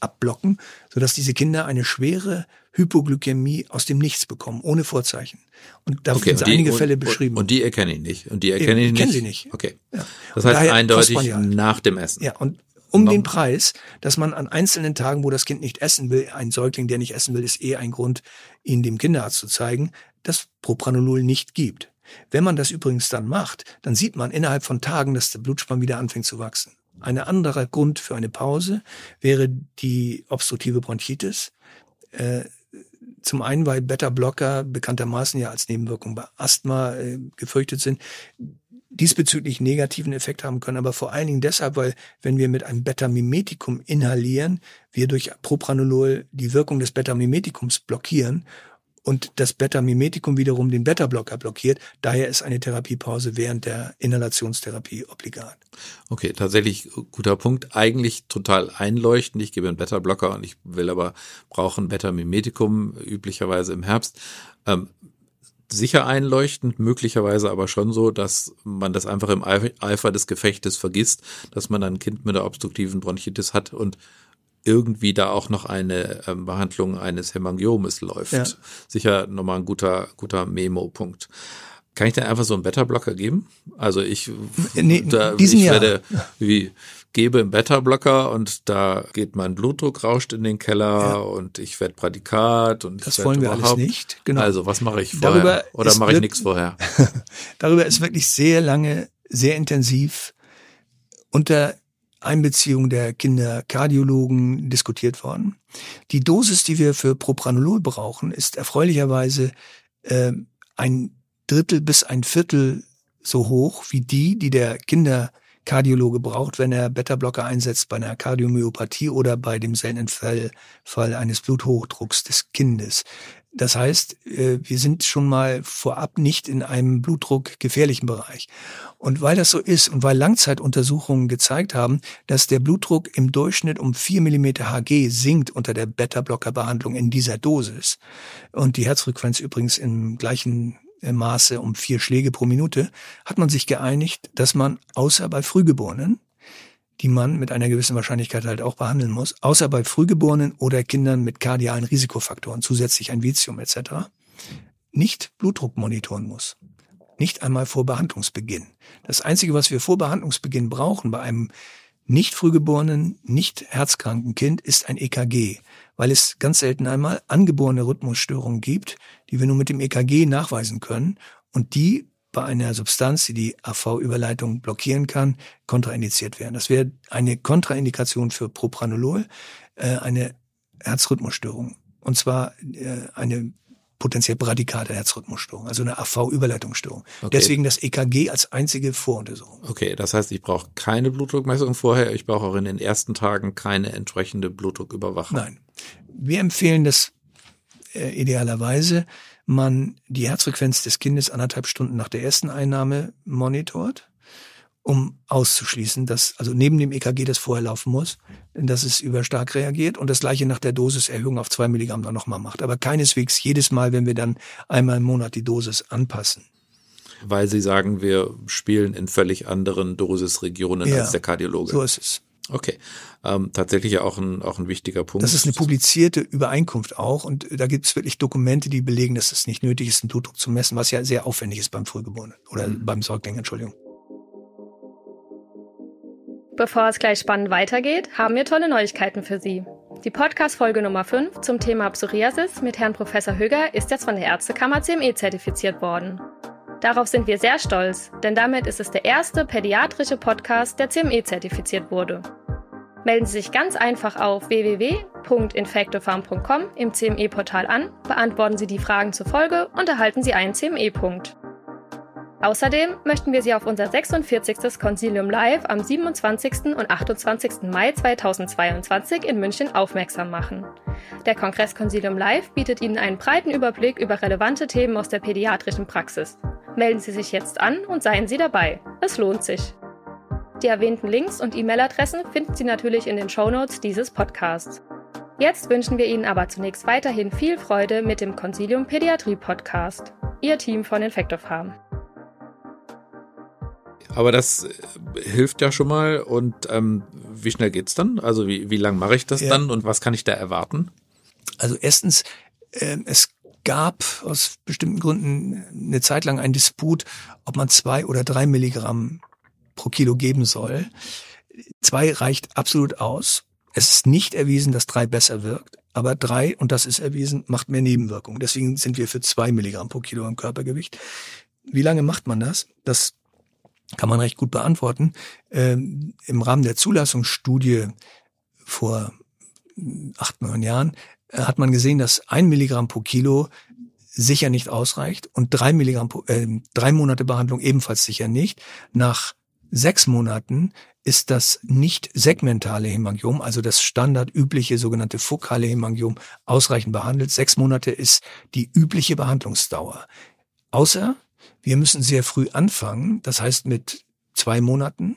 abblocken, sodass diese Kinder eine schwere Hypoglykämie aus dem Nichts bekommen, ohne Vorzeichen. Und da okay, sind einige und, Fälle beschrieben. Und die erkenne ich nicht. Und die erkenne ich nicht. Kennen sie nicht. Okay. Ja. Das heißt eindeutig nach dem Essen. Ja, und um den Preis, dass man an einzelnen Tagen, wo das Kind nicht essen will, ein Säugling, der nicht essen will, ist eh ein Grund, ihn dem Kinderarzt zu zeigen, dass Propranolol nicht gibt. Wenn man das übrigens dann macht, dann sieht man innerhalb von Tagen, dass der Blutspann wieder anfängt zu wachsen. Ein anderer Grund für eine Pause wäre die obstruktive Bronchitis. Äh, zum einen, weil Beta-Blocker bekanntermaßen ja als Nebenwirkung bei Asthma äh, gefürchtet sind diesbezüglich negativen Effekt haben können, aber vor allen Dingen deshalb, weil wenn wir mit einem Beta-Mimetikum inhalieren, wir durch Propranolol die Wirkung des Beta-Mimetikums blockieren und das Beta-Mimetikum wiederum den Beta-Blocker blockiert. Daher ist eine Therapiepause während der Inhalationstherapie obligat. Okay, tatsächlich guter Punkt. Eigentlich total einleuchtend. Ich gebe einen Beta-Blocker und ich will aber brauchen Beta-Mimetikum üblicherweise im Herbst. Ähm, sicher einleuchtend, möglicherweise aber schon so, dass man das einfach im Eifer des Gefechtes vergisst, dass man ein Kind mit der obstruktiven Bronchitis hat und irgendwie da auch noch eine ähm, Behandlung eines Hämangiomes läuft. Ja. Sicher nochmal ein guter, guter Memo-Punkt. Kann ich denn einfach so einen Beta-Blocker geben? Also ich, nee, da, ich werde, wie, gebe einen Beta-Blocker und da geht mein Blutdruck rauscht in den Keller ja. und ich werde Pradikat und das wollen wir alles nicht. Genau. Also was mache ich vorher Darüber oder mache ich nichts vorher? Darüber ist wirklich sehr lange, sehr intensiv unter Einbeziehung der Kinderkardiologen diskutiert worden. Die Dosis, die wir für Propranolol brauchen, ist erfreulicherweise äh, ein Drittel bis ein Viertel so hoch wie die, die der Kinderkardiologe braucht, wenn er Beta-Blocker einsetzt bei einer Kardiomyopathie oder bei dem seltenen Fall, Fall eines Bluthochdrucks des Kindes. Das heißt, äh, wir sind schon mal vorab nicht in einem Blutdruck gefährlichen Bereich. Und weil das so ist und weil Langzeituntersuchungen gezeigt haben, dass der Blutdruck im Durchschnitt um 4 mm Hg sinkt unter der Beta-Blocker-Behandlung in dieser Dosis und die Herzfrequenz übrigens im gleichen Maße um vier Schläge pro Minute, hat man sich geeinigt, dass man außer bei Frühgeborenen die man mit einer gewissen Wahrscheinlichkeit halt auch behandeln muss, außer bei Frühgeborenen oder Kindern mit kardialen Risikofaktoren, zusätzlich ein Vitium etc., nicht Blutdruck monitoren muss. Nicht einmal vor Behandlungsbeginn. Das Einzige, was wir vor Behandlungsbeginn brauchen bei einem nicht frühgeborenen, nicht herzkranken Kind, ist ein EKG, weil es ganz selten einmal angeborene Rhythmusstörungen gibt, die wir nur mit dem EKG nachweisen können und die bei einer Substanz, die die AV-Überleitung blockieren kann, kontraindiziert werden. Das wäre eine Kontraindikation für Propranolol, äh, eine Herzrhythmusstörung. Und zwar äh, eine potenziell bradikate Herzrhythmusstörung, also eine AV-Überleitungsstörung. Okay. Deswegen das EKG als einzige Voruntersuchung. Okay, das heißt, ich brauche keine Blutdruckmessung vorher, ich brauche auch in den ersten Tagen keine entsprechende Blutdrucküberwachung. Nein. Wir empfehlen das äh, idealerweise man die Herzfrequenz des Kindes anderthalb Stunden nach der ersten Einnahme monitort, um auszuschließen, dass also neben dem EKG das vorher laufen muss, dass es überstark reagiert und das gleiche nach der Dosiserhöhung auf zwei Milligramm dann nochmal macht. Aber keineswegs jedes Mal, wenn wir dann einmal im Monat die Dosis anpassen weil sie sagen, wir spielen in völlig anderen Dosisregionen ja, als der Kardiologe. So ist es. Okay, ähm, tatsächlich ja auch ein, auch ein wichtiger Punkt. Das ist eine publizierte Übereinkunft auch und da gibt es wirklich Dokumente, die belegen, dass es nicht nötig ist, den Blutdruck zu messen, was ja sehr aufwendig ist beim Frühgeborenen oder mhm. beim Säugling, Entschuldigung. Bevor es gleich spannend weitergeht, haben wir tolle Neuigkeiten für Sie. Die Podcast-Folge Nummer 5 zum Thema Psoriasis mit Herrn Professor Höger ist jetzt von der Ärztekammer CME zertifiziert worden. Darauf sind wir sehr stolz, denn damit ist es der erste pädiatrische Podcast, der CME zertifiziert wurde. Melden Sie sich ganz einfach auf www.infectofarm.com im CME-Portal an, beantworten Sie die Fragen zur Folge und erhalten Sie einen CME-Punkt. Außerdem möchten wir Sie auf unser 46. Consilium Live am 27. und 28. Mai 2022 in München aufmerksam machen. Der Kongress Consilium Live bietet Ihnen einen breiten Überblick über relevante Themen aus der pädiatrischen Praxis. Melden Sie sich jetzt an und seien Sie dabei. Es lohnt sich. Die erwähnten Links und E-Mail-Adressen finden Sie natürlich in den Shownotes dieses Podcasts. Jetzt wünschen wir Ihnen aber zunächst weiterhin viel Freude mit dem Consilium Pädiatrie Podcast. Ihr Team von Infector Farm. Aber das äh, hilft ja schon mal. Und ähm, wie schnell geht's dann? Also wie, wie lang mache ich das ja. dann und was kann ich da erwarten? Also erstens, äh, es gab aus bestimmten Gründen eine Zeit lang einen Disput, ob man zwei oder drei Milligramm pro Kilo geben soll. Zwei reicht absolut aus. Es ist nicht erwiesen, dass drei besser wirkt, aber drei, und das ist erwiesen, macht mehr Nebenwirkungen. Deswegen sind wir für zwei Milligramm pro Kilo im Körpergewicht. Wie lange macht man das? Das kann man recht gut beantworten. Ähm, Im Rahmen der Zulassungsstudie vor acht, neun Jahren äh, hat man gesehen, dass ein Milligramm pro Kilo sicher nicht ausreicht und drei Milligramm, äh, drei Monate Behandlung ebenfalls sicher nicht. Nach sechs Monaten ist das nicht segmentale Hämangiom, also das standardübliche sogenannte fokale Hämangiom, ausreichend behandelt. Sechs Monate ist die übliche Behandlungsdauer. Außer wir müssen sehr früh anfangen, das heißt mit zwei Monaten.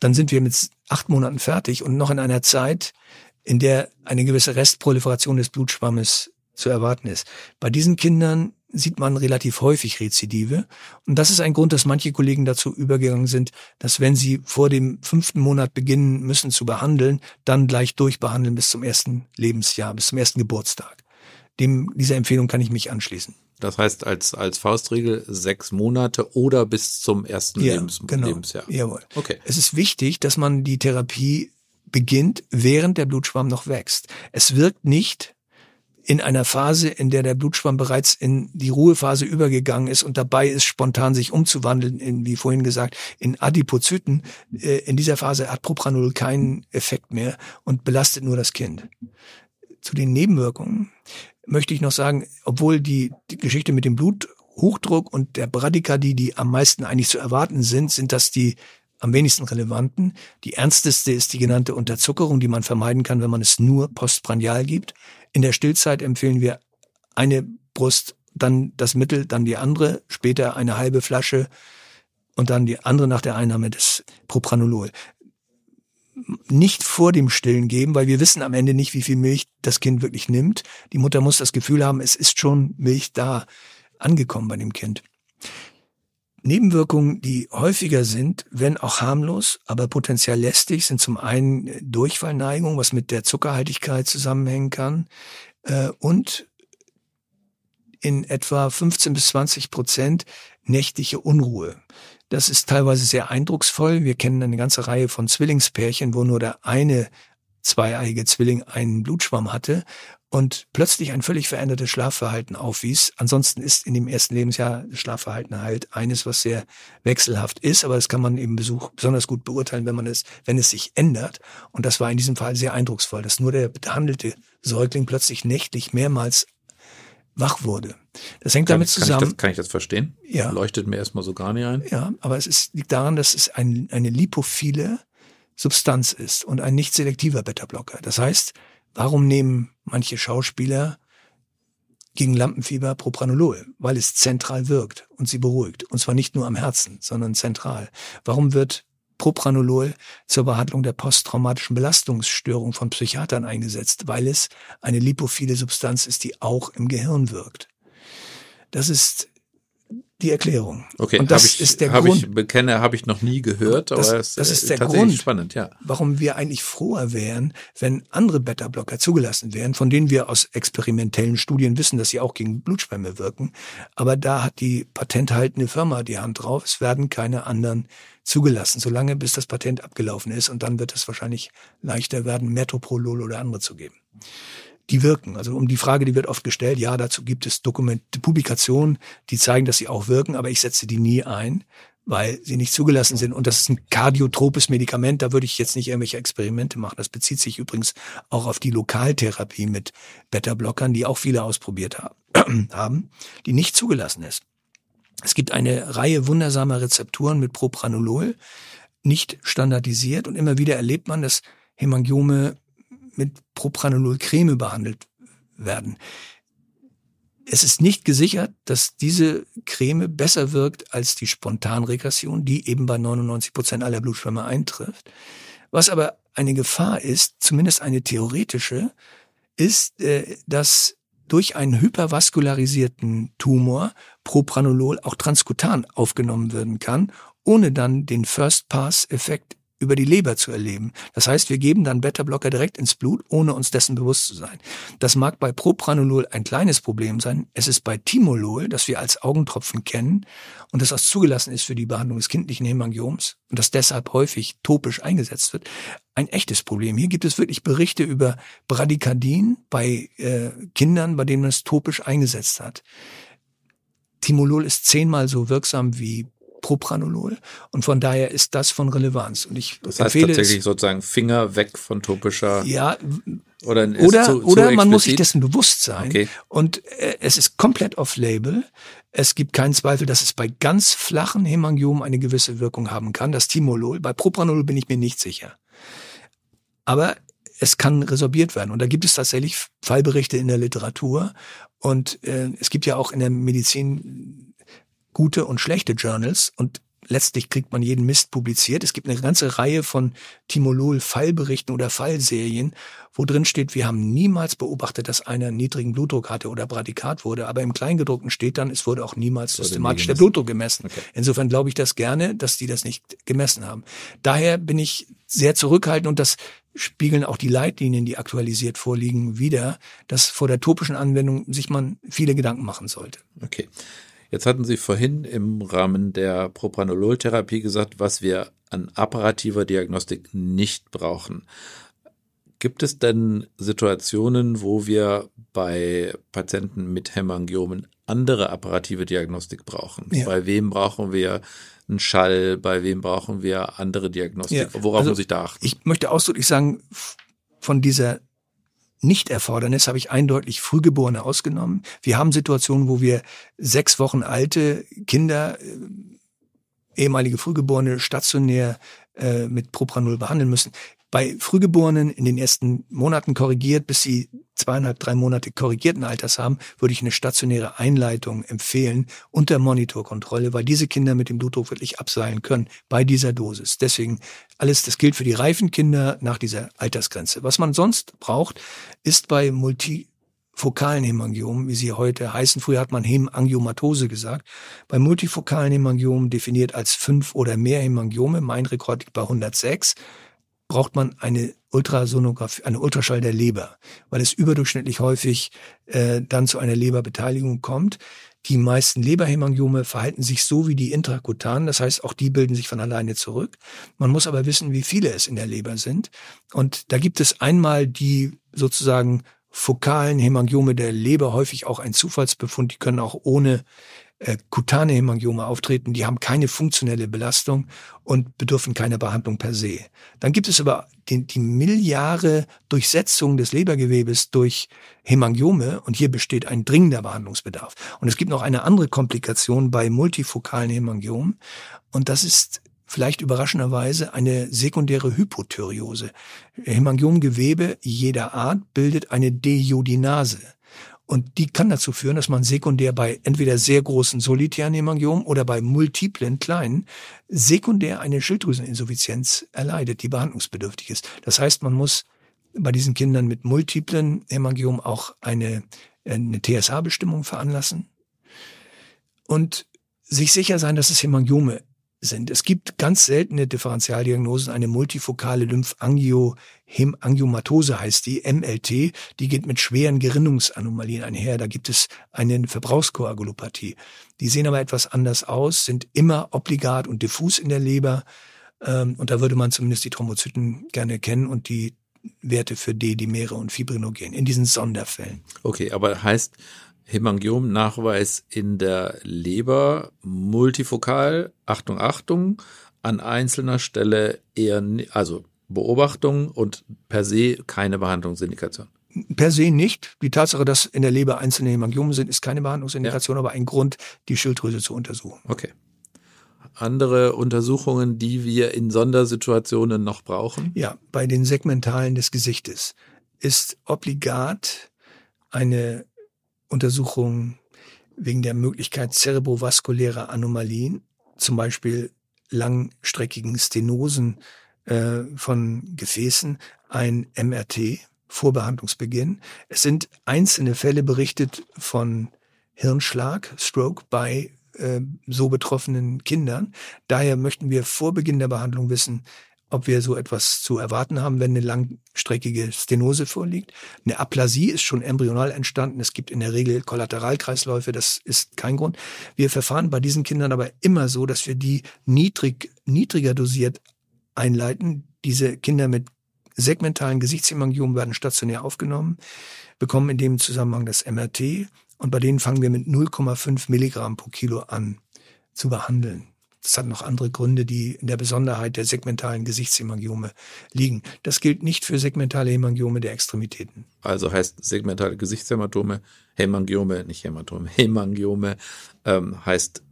Dann sind wir mit acht Monaten fertig und noch in einer Zeit, in der eine gewisse Restproliferation des Blutschwammes zu erwarten ist. Bei diesen Kindern sieht man relativ häufig Rezidive. Und das ist ein Grund, dass manche Kollegen dazu übergegangen sind, dass wenn sie vor dem fünften Monat beginnen müssen zu behandeln, dann gleich durchbehandeln bis zum ersten Lebensjahr, bis zum ersten Geburtstag. Dem, dieser Empfehlung kann ich mich anschließen. Das heißt als, als Faustregel sechs Monate oder bis zum ersten ja, Lebens genau. Lebensjahr. Jawohl. Okay. Es ist wichtig, dass man die Therapie beginnt, während der Blutschwamm noch wächst. Es wirkt nicht in einer Phase, in der der Blutschwamm bereits in die Ruhephase übergegangen ist und dabei ist, spontan sich umzuwandeln, in, wie vorhin gesagt, in Adipozyten, äh, in dieser Phase hat Propranol keinen Effekt mehr und belastet nur das Kind. Zu den Nebenwirkungen möchte ich noch sagen, obwohl die, die Geschichte mit dem Bluthochdruck und der Bradykardie, die am meisten eigentlich zu erwarten sind, sind das die am wenigsten relevanten. Die ernsteste ist die genannte Unterzuckerung, die man vermeiden kann, wenn man es nur postprandial gibt. In der Stillzeit empfehlen wir eine Brust, dann das Mittel, dann die andere, später eine halbe Flasche und dann die andere nach der Einnahme des Propranolol. Nicht vor dem Stillen geben, weil wir wissen am Ende nicht, wie viel Milch das Kind wirklich nimmt. Die Mutter muss das Gefühl haben, es ist schon Milch da angekommen bei dem Kind. Nebenwirkungen, die häufiger sind, wenn auch harmlos, aber potenziell lästig, sind zum einen Durchfallneigung, was mit der Zuckerhaltigkeit zusammenhängen kann, äh, und in etwa 15 bis 20 Prozent nächtliche Unruhe. Das ist teilweise sehr eindrucksvoll. Wir kennen eine ganze Reihe von Zwillingspärchen, wo nur der eine zweieiige Zwilling einen Blutschwamm hatte und plötzlich ein völlig verändertes Schlafverhalten aufwies. Ansonsten ist in dem ersten Lebensjahr das Schlafverhalten halt eines, was sehr wechselhaft ist, aber das kann man eben Besuch besonders gut beurteilen, wenn man es, wenn es sich ändert. Und das war in diesem Fall sehr eindrucksvoll, dass nur der behandelte Säugling plötzlich nächtlich mehrmals wach wurde. Das hängt kann, damit zusammen. Kann ich, das, kann ich das verstehen? Ja. Leuchtet mir erstmal so gar nicht ein. Ja, aber es ist, liegt daran, dass es ein, eine lipophile Substanz ist und ein nicht selektiver Beta-Blocker. Das heißt, warum nehmen manche Schauspieler gegen Lampenfieber Propranolol? Weil es zentral wirkt und sie beruhigt. Und zwar nicht nur am Herzen, sondern zentral. Warum wird Propranolol zur Behandlung der posttraumatischen Belastungsstörung von Psychiatern eingesetzt? Weil es eine lipophile Substanz ist, die auch im Gehirn wirkt. Das ist die Erklärung. Okay, und das ich, ist der Grund. Ich bekenne, habe ich noch nie gehört, das, aber es das ist der Grund, spannend, ja. warum wir eigentlich froher wären, wenn andere Beta-Blocker zugelassen wären, von denen wir aus experimentellen Studien wissen, dass sie auch gegen Blutschwämme wirken. Aber da hat die patenthaltende Firma die Hand drauf. Es werden keine anderen zugelassen, solange bis das Patent abgelaufen ist. Und dann wird es wahrscheinlich leichter werden, Metoprolol oder andere zu geben die wirken. Also um die Frage, die wird oft gestellt, ja, dazu gibt es Dokumente, Publikationen, die zeigen, dass sie auch wirken, aber ich setze die nie ein, weil sie nicht zugelassen sind. Und das ist ein kardiotropes Medikament, da würde ich jetzt nicht irgendwelche Experimente machen. Das bezieht sich übrigens auch auf die Lokaltherapie mit Beta-Blockern, die auch viele ausprobiert haben, die nicht zugelassen ist. Es gibt eine Reihe wundersamer Rezepturen mit Propranolol, nicht standardisiert und immer wieder erlebt man, dass Hämangiome mit Propranolol-Creme behandelt werden. Es ist nicht gesichert, dass diese Creme besser wirkt als die Spontanregression, die eben bei 99 Prozent aller Blutschwämme eintrifft. Was aber eine Gefahr ist, zumindest eine theoretische, ist, äh, dass durch einen hypervaskularisierten Tumor Propranolol auch transkutan aufgenommen werden kann, ohne dann den First-Pass-Effekt über die Leber zu erleben. Das heißt, wir geben dann Beta-Blocker direkt ins Blut, ohne uns dessen bewusst zu sein. Das mag bei Propranolol ein kleines Problem sein. Es ist bei Timolol, das wir als Augentropfen kennen und das auch zugelassen ist für die Behandlung des kindlichen Hämangioms und das deshalb häufig topisch eingesetzt wird, ein echtes Problem. Hier gibt es wirklich Berichte über Bradykardien bei äh, Kindern, bei denen man es topisch eingesetzt hat. Timolol ist zehnmal so wirksam wie Propranolol. Und von daher ist das von Relevanz. Und ich das heißt tatsächlich sozusagen Finger weg von topischer. Ja. Oder, oder, zu, oder zu man muss sich dessen bewusst sein. Okay. Und äh, es ist komplett off-label. Es gibt keinen Zweifel, dass es bei ganz flachen Hämangiomen eine gewisse Wirkung haben kann. Das Timolol. Bei Propranolol bin ich mir nicht sicher. Aber es kann resorbiert werden. Und da gibt es tatsächlich Fallberichte in der Literatur. Und äh, es gibt ja auch in der Medizin gute und schlechte Journals und letztlich kriegt man jeden Mist publiziert. Es gibt eine ganze Reihe von Timolol-Fallberichten oder Fallserien, wo drin steht, wir haben niemals beobachtet, dass einer niedrigen Blutdruck hatte oder Bradikat wurde, aber im Kleingedruckten steht dann, es wurde auch niemals systematisch der Blutdruck gemessen. Okay. Insofern glaube ich das gerne, dass die das nicht gemessen haben. Daher bin ich sehr zurückhaltend und das spiegeln auch die Leitlinien, die aktualisiert vorliegen, wieder, dass vor der topischen Anwendung sich man viele Gedanken machen sollte. Okay. Jetzt hatten Sie vorhin im Rahmen der Propranolol-Therapie gesagt, was wir an apparativer Diagnostik nicht brauchen. Gibt es denn Situationen, wo wir bei Patienten mit Hämangiomen andere apparative Diagnostik brauchen? Ja. Bei wem brauchen wir einen Schall? Bei wem brauchen wir andere Diagnostik? Ja. Worauf also, muss ich da achten? Ich möchte ausdrücklich sagen, von dieser Nichterfordernis habe ich eindeutig Frühgeborene ausgenommen. Wir haben Situationen, wo wir sechs Wochen alte Kinder, äh, ehemalige Frühgeborene stationär äh, mit Propranol behandeln müssen bei Frühgeborenen in den ersten Monaten korrigiert, bis sie zweieinhalb, drei Monate korrigierten Alters haben, würde ich eine stationäre Einleitung empfehlen unter Monitorkontrolle, weil diese Kinder mit dem Blutdruck wirklich abseilen können bei dieser Dosis. Deswegen alles, das gilt für die reifen Kinder nach dieser Altersgrenze. Was man sonst braucht, ist bei Multi fokalen Hemangiomen, wie sie heute heißen. Früher hat man Hemangiomatose gesagt. Bei multifokalen Hemangiomen definiert als fünf oder mehr Hemangiome. Mein Rekord liegt bei 106 braucht man eine Ultrasonographie, eine Ultraschall der Leber, weil es überdurchschnittlich häufig äh, dann zu einer Leberbeteiligung kommt. Die meisten Leberhemangiome verhalten sich so wie die intrakutanen, das heißt, auch die bilden sich von alleine zurück. Man muss aber wissen, wie viele es in der Leber sind. Und da gibt es einmal die sozusagen fokalen Hemangiome der Leber, häufig auch ein Zufallsbefund, die können auch ohne äh, kutane Hemangiome auftreten, die haben keine funktionelle Belastung und bedürfen keiner Behandlung per se. Dann gibt es aber die, die Milliarde Durchsetzung des Lebergewebes durch Hemangiome und hier besteht ein dringender Behandlungsbedarf. Und es gibt noch eine andere Komplikation bei multifokalen Hemangiomen und das ist vielleicht überraschenderweise eine sekundäre Hypothyreose. Hemangiomgewebe jeder Art bildet eine Deiodinase. Und die kann dazu führen, dass man sekundär bei entweder sehr großen solitären Hemangiomen oder bei multiplen kleinen sekundär eine Schilddrüseninsuffizienz erleidet, die behandlungsbedürftig ist. Das heißt, man muss bei diesen Kindern mit multiplen Hämangiomen auch eine, eine TSH-Bestimmung veranlassen und sich sicher sein, dass es Hämangiome sind. Es gibt ganz seltene Differentialdiagnosen, eine multifokale Lymphangiomatose heißt die, MLT, die geht mit schweren Gerinnungsanomalien einher. Da gibt es eine Verbrauchskoagulopathie. Die sehen aber etwas anders aus, sind immer obligat und diffus in der Leber. Ähm, und da würde man zumindest die Thrombozyten gerne kennen und die Werte für D-Dimere und Fibrinogen in diesen Sonderfällen. Okay, aber heißt, Hämangiom-Nachweis in der Leber, multifokal, Achtung, Achtung, an einzelner Stelle eher, also Beobachtung und per se keine Behandlungsindikation. Per se nicht. Die Tatsache, dass in der Leber einzelne Hämangiomen sind, ist keine Behandlungsindikation, ja. aber ein Grund, die Schilddrüse zu untersuchen. Okay. Andere Untersuchungen, die wir in Sondersituationen noch brauchen? Ja, bei den Segmentalen des Gesichtes ist obligat eine Untersuchungen wegen der Möglichkeit zerebrovaskulärer Anomalien, zum Beispiel langstreckigen Stenosen äh, von Gefäßen, ein MRT vor Behandlungsbeginn. Es sind einzelne Fälle berichtet von Hirnschlag, Stroke bei äh, so betroffenen Kindern. Daher möchten wir vor Beginn der Behandlung wissen, ob wir so etwas zu erwarten haben, wenn eine langstreckige Stenose vorliegt. Eine Aplasie ist schon embryonal entstanden. Es gibt in der Regel Kollateralkreisläufe. Das ist kein Grund. Wir verfahren bei diesen Kindern aber immer so, dass wir die niedrig, niedriger dosiert einleiten. Diese Kinder mit segmentalen Gesichtshemangiomen werden stationär aufgenommen, bekommen in dem Zusammenhang das MRT und bei denen fangen wir mit 0,5 Milligramm pro Kilo an zu behandeln. Das hat noch andere Gründe, die in der Besonderheit der segmentalen Gesichtshemangiome liegen. Das gilt nicht für segmentale Hemangiome der Extremitäten. Also heißt segmentale Gesichtshämatome, Hämangiome, nicht Hämatome, Hämangiome, ähm, heißt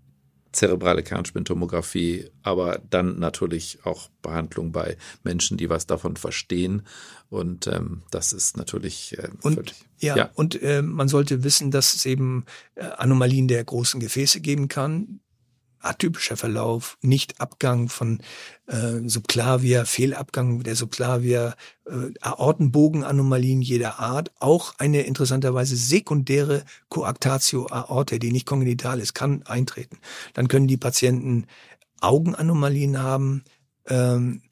zerebrale Kernspintomographie, aber dann natürlich auch Behandlung bei Menschen, die was davon verstehen. Und ähm, das ist natürlich äh, und, völlig, ja, ja, und äh, man sollte wissen, dass es eben äh, Anomalien der großen Gefäße geben kann atypischer Verlauf, nicht Abgang von äh, Subclavia, Fehlabgang der Subclavia, äh, Aortenbogenanomalien jeder Art, auch eine interessanterweise sekundäre Coactatio Aorte, die nicht kongenital ist, kann eintreten. Dann können die Patienten Augenanomalien haben. Ähm,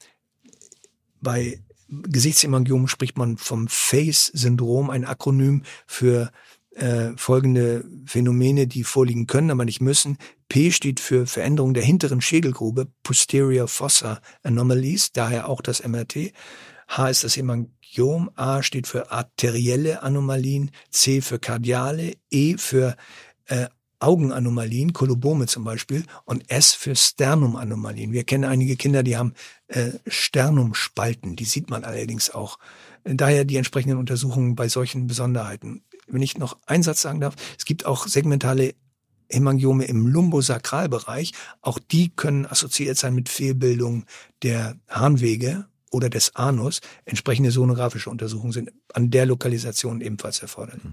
bei Gesichtshemangiomen spricht man vom FACE-Syndrom, ein Akronym für äh, folgende Phänomene, die vorliegen können, aber nicht müssen. P steht für Veränderung der hinteren Schädelgrube, Posterior Fossa Anomalies, daher auch das MRT. H ist das Hämangiom, A steht für arterielle Anomalien, C für kardiale, E für äh, Augenanomalien, Kolobome zum Beispiel, und S für Sternumanomalien. Wir kennen einige Kinder, die haben äh, Sternumspalten, die sieht man allerdings auch. Daher die entsprechenden Untersuchungen bei solchen Besonderheiten. Wenn ich noch einen Satz sagen darf, es gibt auch segmentale Hämangiome im Lumbosakralbereich. Auch die können assoziiert sein mit Fehlbildung der Harnwege oder des Anus. Entsprechende sonografische Untersuchungen sind an der Lokalisation ebenfalls erforderlich.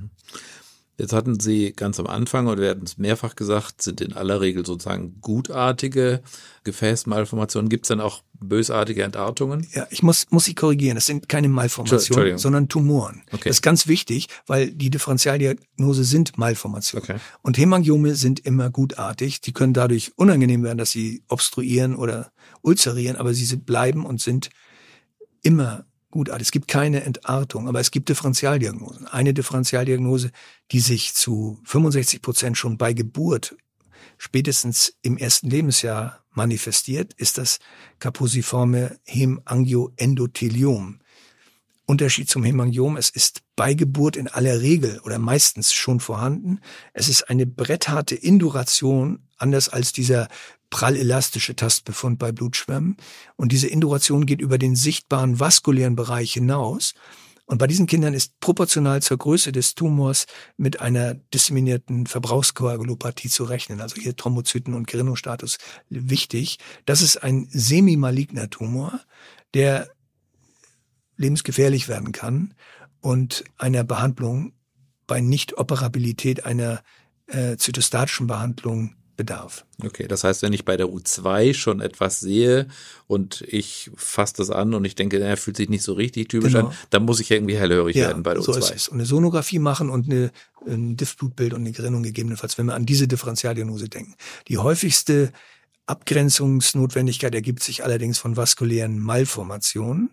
Jetzt hatten Sie ganz am Anfang, oder wir hatten es mehrfach gesagt, sind in aller Regel sozusagen gutartige Gefäßmalformationen. Gibt es dann auch bösartige Entartungen? Ja, ich muss, muss Sie korrigieren. Das sind keine Malformationen, sondern Tumoren. Okay. Das ist ganz wichtig, weil die Differentialdiagnose sind Malformationen. Okay. Und Hemangiome sind immer gutartig. Die können dadurch unangenehm werden, dass sie obstruieren oder ulzerieren, aber sie bleiben und sind immer gut, es gibt keine Entartung, aber es gibt Differentialdiagnosen. Eine Differentialdiagnose, die sich zu 65 Prozent schon bei Geburt spätestens im ersten Lebensjahr manifestiert, ist das kaposiforme Hemangioendothelium. Unterschied zum Hemangiom, es ist bei Geburt in aller Regel oder meistens schon vorhanden. Es ist eine brettharte Induration, anders als dieser prallelastische Tastbefund bei Blutschwämmen. Und diese Induration geht über den sichtbaren vaskulären Bereich hinaus. Und bei diesen Kindern ist proportional zur Größe des Tumors mit einer disseminierten Verbrauchskoagulopathie zu rechnen. Also hier Thrombozyten und Gerinostatus wichtig. Das ist ein semi-maligner Tumor, der lebensgefährlich werden kann und einer Behandlung bei Nichtoperabilität einer äh, zytostatischen Behandlung bedarf. Okay, das heißt, wenn ich bei der U2 schon etwas sehe und ich fasse das an und ich denke, er fühlt sich nicht so richtig typisch genau. an, dann muss ich irgendwie hellhörig ja, werden bei der so U2. Ist es. Und eine Sonographie machen und eine, ein Diffblutbild und eine Gerinnung gegebenenfalls, wenn wir an diese Differentialdiagnose denken. Die häufigste Abgrenzungsnotwendigkeit ergibt sich allerdings von vaskulären Malformationen,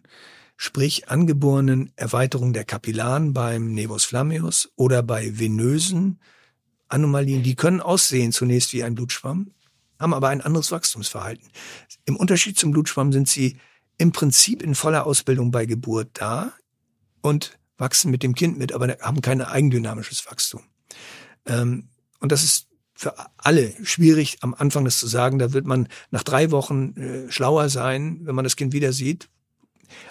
sprich angeborenen Erweiterungen der Kapillaren beim Nevus flammeus oder bei venösen Anomalien, die können aussehen zunächst wie ein Blutschwamm, haben aber ein anderes Wachstumsverhalten. Im Unterschied zum Blutschwamm sind sie im Prinzip in voller Ausbildung bei Geburt da und wachsen mit dem Kind mit, aber haben kein eigendynamisches Wachstum. Ähm, und das ist für alle schwierig, am Anfang das zu sagen. Da wird man nach drei Wochen äh, schlauer sein, wenn man das Kind wieder sieht,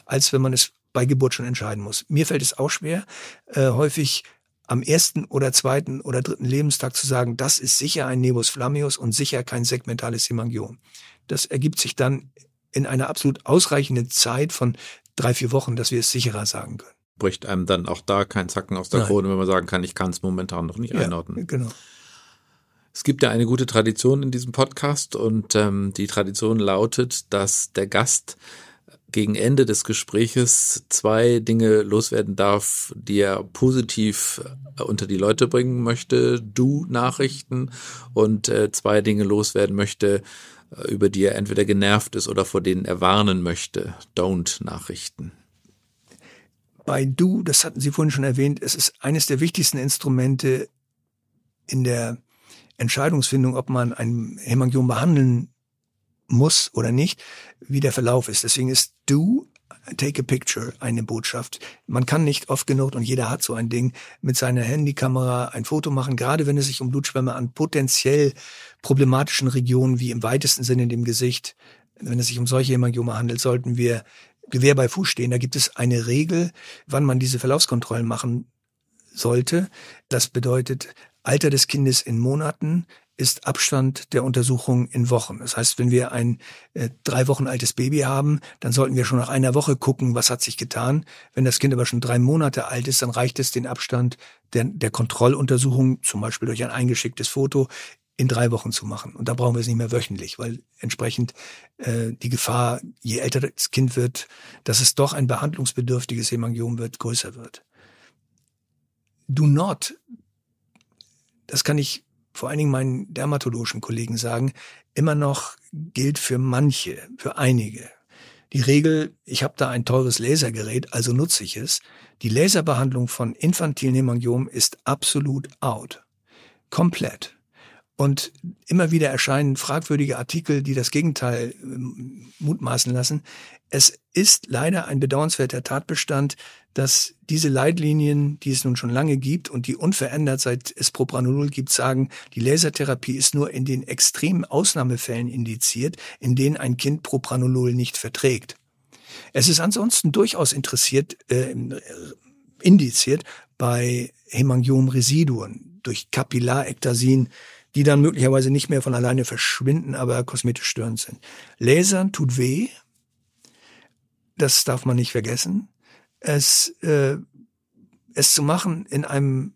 als wenn man es bei Geburt schon entscheiden muss. Mir fällt es auch schwer, äh, häufig am ersten oder zweiten oder dritten Lebenstag zu sagen, das ist sicher ein Nebus flammeus und sicher kein segmentales Hemangiom. Das ergibt sich dann in einer absolut ausreichenden Zeit von drei, vier Wochen, dass wir es sicherer sagen können. Bricht einem dann auch da kein Zacken aus der Krone, wenn man sagen kann, ich kann es momentan noch nicht ja, einordnen. Genau. Es gibt ja eine gute Tradition in diesem Podcast und ähm, die Tradition lautet, dass der Gast gegen Ende des Gespräches zwei Dinge loswerden darf, die er positiv äh, unter die Leute bringen möchte, du Nachrichten und äh, zwei Dinge loswerden möchte, äh, über die er entweder genervt ist oder vor denen er warnen möchte, don't Nachrichten. Bei du, das hatten Sie vorhin schon erwähnt, es ist eines der wichtigsten Instrumente in der Entscheidungsfindung, ob man ein Hämangiom behandeln muss oder nicht, wie der Verlauf ist. Deswegen ist do Take a Picture eine Botschaft. Man kann nicht oft genug, und jeder hat so ein Ding, mit seiner Handykamera ein Foto machen, gerade wenn es sich um Blutschwämme an potenziell problematischen Regionen wie im weitesten Sinne in dem Gesicht, wenn es sich um solche Hämangiome handelt, sollten wir Gewehr bei Fuß stehen. Da gibt es eine Regel, wann man diese Verlaufskontrollen machen sollte. Das bedeutet Alter des Kindes in Monaten, ist Abstand der Untersuchung in Wochen. Das heißt, wenn wir ein äh, drei Wochen altes Baby haben, dann sollten wir schon nach einer Woche gucken, was hat sich getan. Wenn das Kind aber schon drei Monate alt ist, dann reicht es, den Abstand der, der Kontrolluntersuchung, zum Beispiel durch ein eingeschicktes Foto, in drei Wochen zu machen. Und da brauchen wir es nicht mehr wöchentlich, weil entsprechend äh, die Gefahr, je älter das Kind wird, dass es doch ein behandlungsbedürftiges Hemangiom wird, größer wird. Do not, das kann ich vor allen Dingen meinen dermatologischen Kollegen sagen, immer noch gilt für manche, für einige. Die Regel, ich habe da ein teures Lasergerät, also nutze ich es. Die Laserbehandlung von infantilen Hämangiom ist absolut out. Komplett. Und immer wieder erscheinen fragwürdige Artikel, die das Gegenteil ähm, mutmaßen lassen. Es ist leider ein bedauernswerter Tatbestand, dass diese Leitlinien, die es nun schon lange gibt und die unverändert seit es Propranolol gibt, sagen, die Lasertherapie ist nur in den extremen Ausnahmefällen indiziert, in denen ein Kind Propranolol nicht verträgt. Es ist ansonsten durchaus interessiert, äh, indiziert bei Hämangiom-Residuen durch Kapillarektasin, die dann möglicherweise nicht mehr von alleine verschwinden, aber kosmetisch störend sind. Lasern tut weh. Das darf man nicht vergessen. Es, äh, es zu machen in einem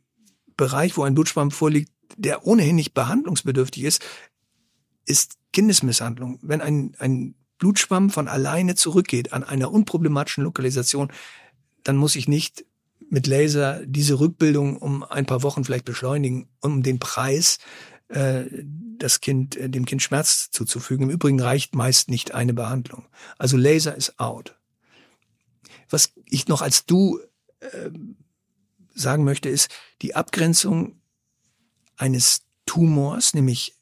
Bereich, wo ein Blutschwamm vorliegt, der ohnehin nicht behandlungsbedürftig ist, ist Kindesmisshandlung. Wenn ein, ein Blutschwamm von alleine zurückgeht an einer unproblematischen Lokalisation, dann muss ich nicht mit Laser diese Rückbildung um ein paar Wochen vielleicht beschleunigen, um den Preis äh, das Kind, äh, dem Kind Schmerz zuzufügen. Im Übrigen reicht meist nicht eine Behandlung. Also Laser ist out. Was ich noch als du äh, sagen möchte, ist die Abgrenzung eines Tumors, nämlich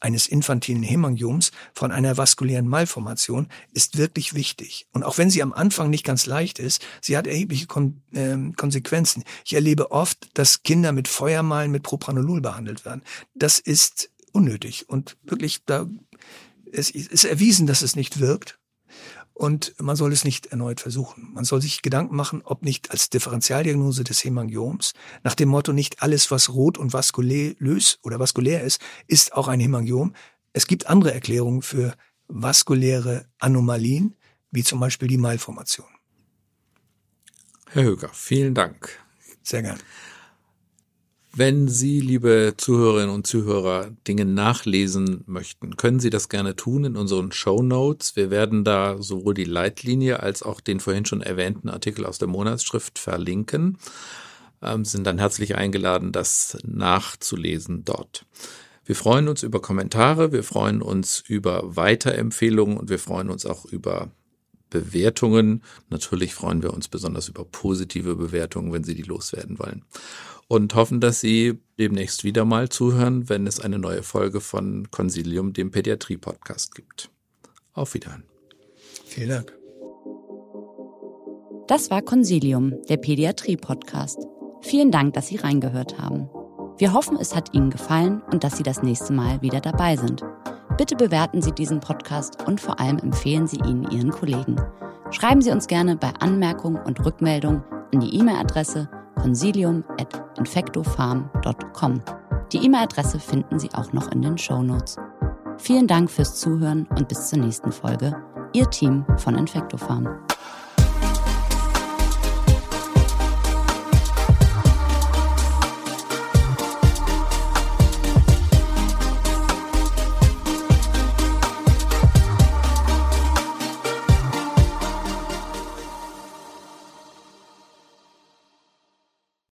eines infantilen Hemangioms von einer vaskulären Malformation ist wirklich wichtig. Und auch wenn sie am Anfang nicht ganz leicht ist, sie hat erhebliche Kon äh, Konsequenzen. Ich erlebe oft, dass Kinder mit Feuermalen mit Propranolol behandelt werden. Das ist unnötig und wirklich da es ist erwiesen, dass es nicht wirkt. Und man soll es nicht erneut versuchen. Man soll sich Gedanken machen, ob nicht als Differentialdiagnose des Hemangioms, nach dem Motto nicht alles, was rot und vaskulös oder vaskulär ist, ist auch ein Hemangiom. Es gibt andere Erklärungen für vaskuläre Anomalien, wie zum Beispiel die Malformation. Herr Höger, vielen Dank. Sehr gern. Wenn Sie, liebe Zuhörerinnen und Zuhörer, Dinge nachlesen möchten, können Sie das gerne tun in unseren Show Notes. Wir werden da sowohl die Leitlinie als auch den vorhin schon erwähnten Artikel aus der Monatsschrift verlinken. Ähm, sind dann herzlich eingeladen, das nachzulesen dort. Wir freuen uns über Kommentare, wir freuen uns über Weiterempfehlungen und wir freuen uns auch über Bewertungen. Natürlich freuen wir uns besonders über positive Bewertungen, wenn Sie die loswerden wollen und hoffen, dass Sie demnächst wieder mal zuhören, wenn es eine neue Folge von Consilium, dem Pädiatrie-Podcast gibt. Auf Wiedersehen. Vielen Dank. Das war Consilium, der Pädiatrie-Podcast. Vielen Dank, dass Sie reingehört haben. Wir hoffen, es hat Ihnen gefallen und dass Sie das nächste Mal wieder dabei sind. Bitte bewerten Sie diesen Podcast und vor allem empfehlen Sie ihn Ihren Kollegen. Schreiben Sie uns gerne bei Anmerkungen und Rückmeldungen an die E-Mail-Adresse consilium.infectofarm.com. Die E-Mail-Adresse finden Sie auch noch in den Show Notes. Vielen Dank fürs Zuhören und bis zur nächsten Folge. Ihr Team von Infectofarm.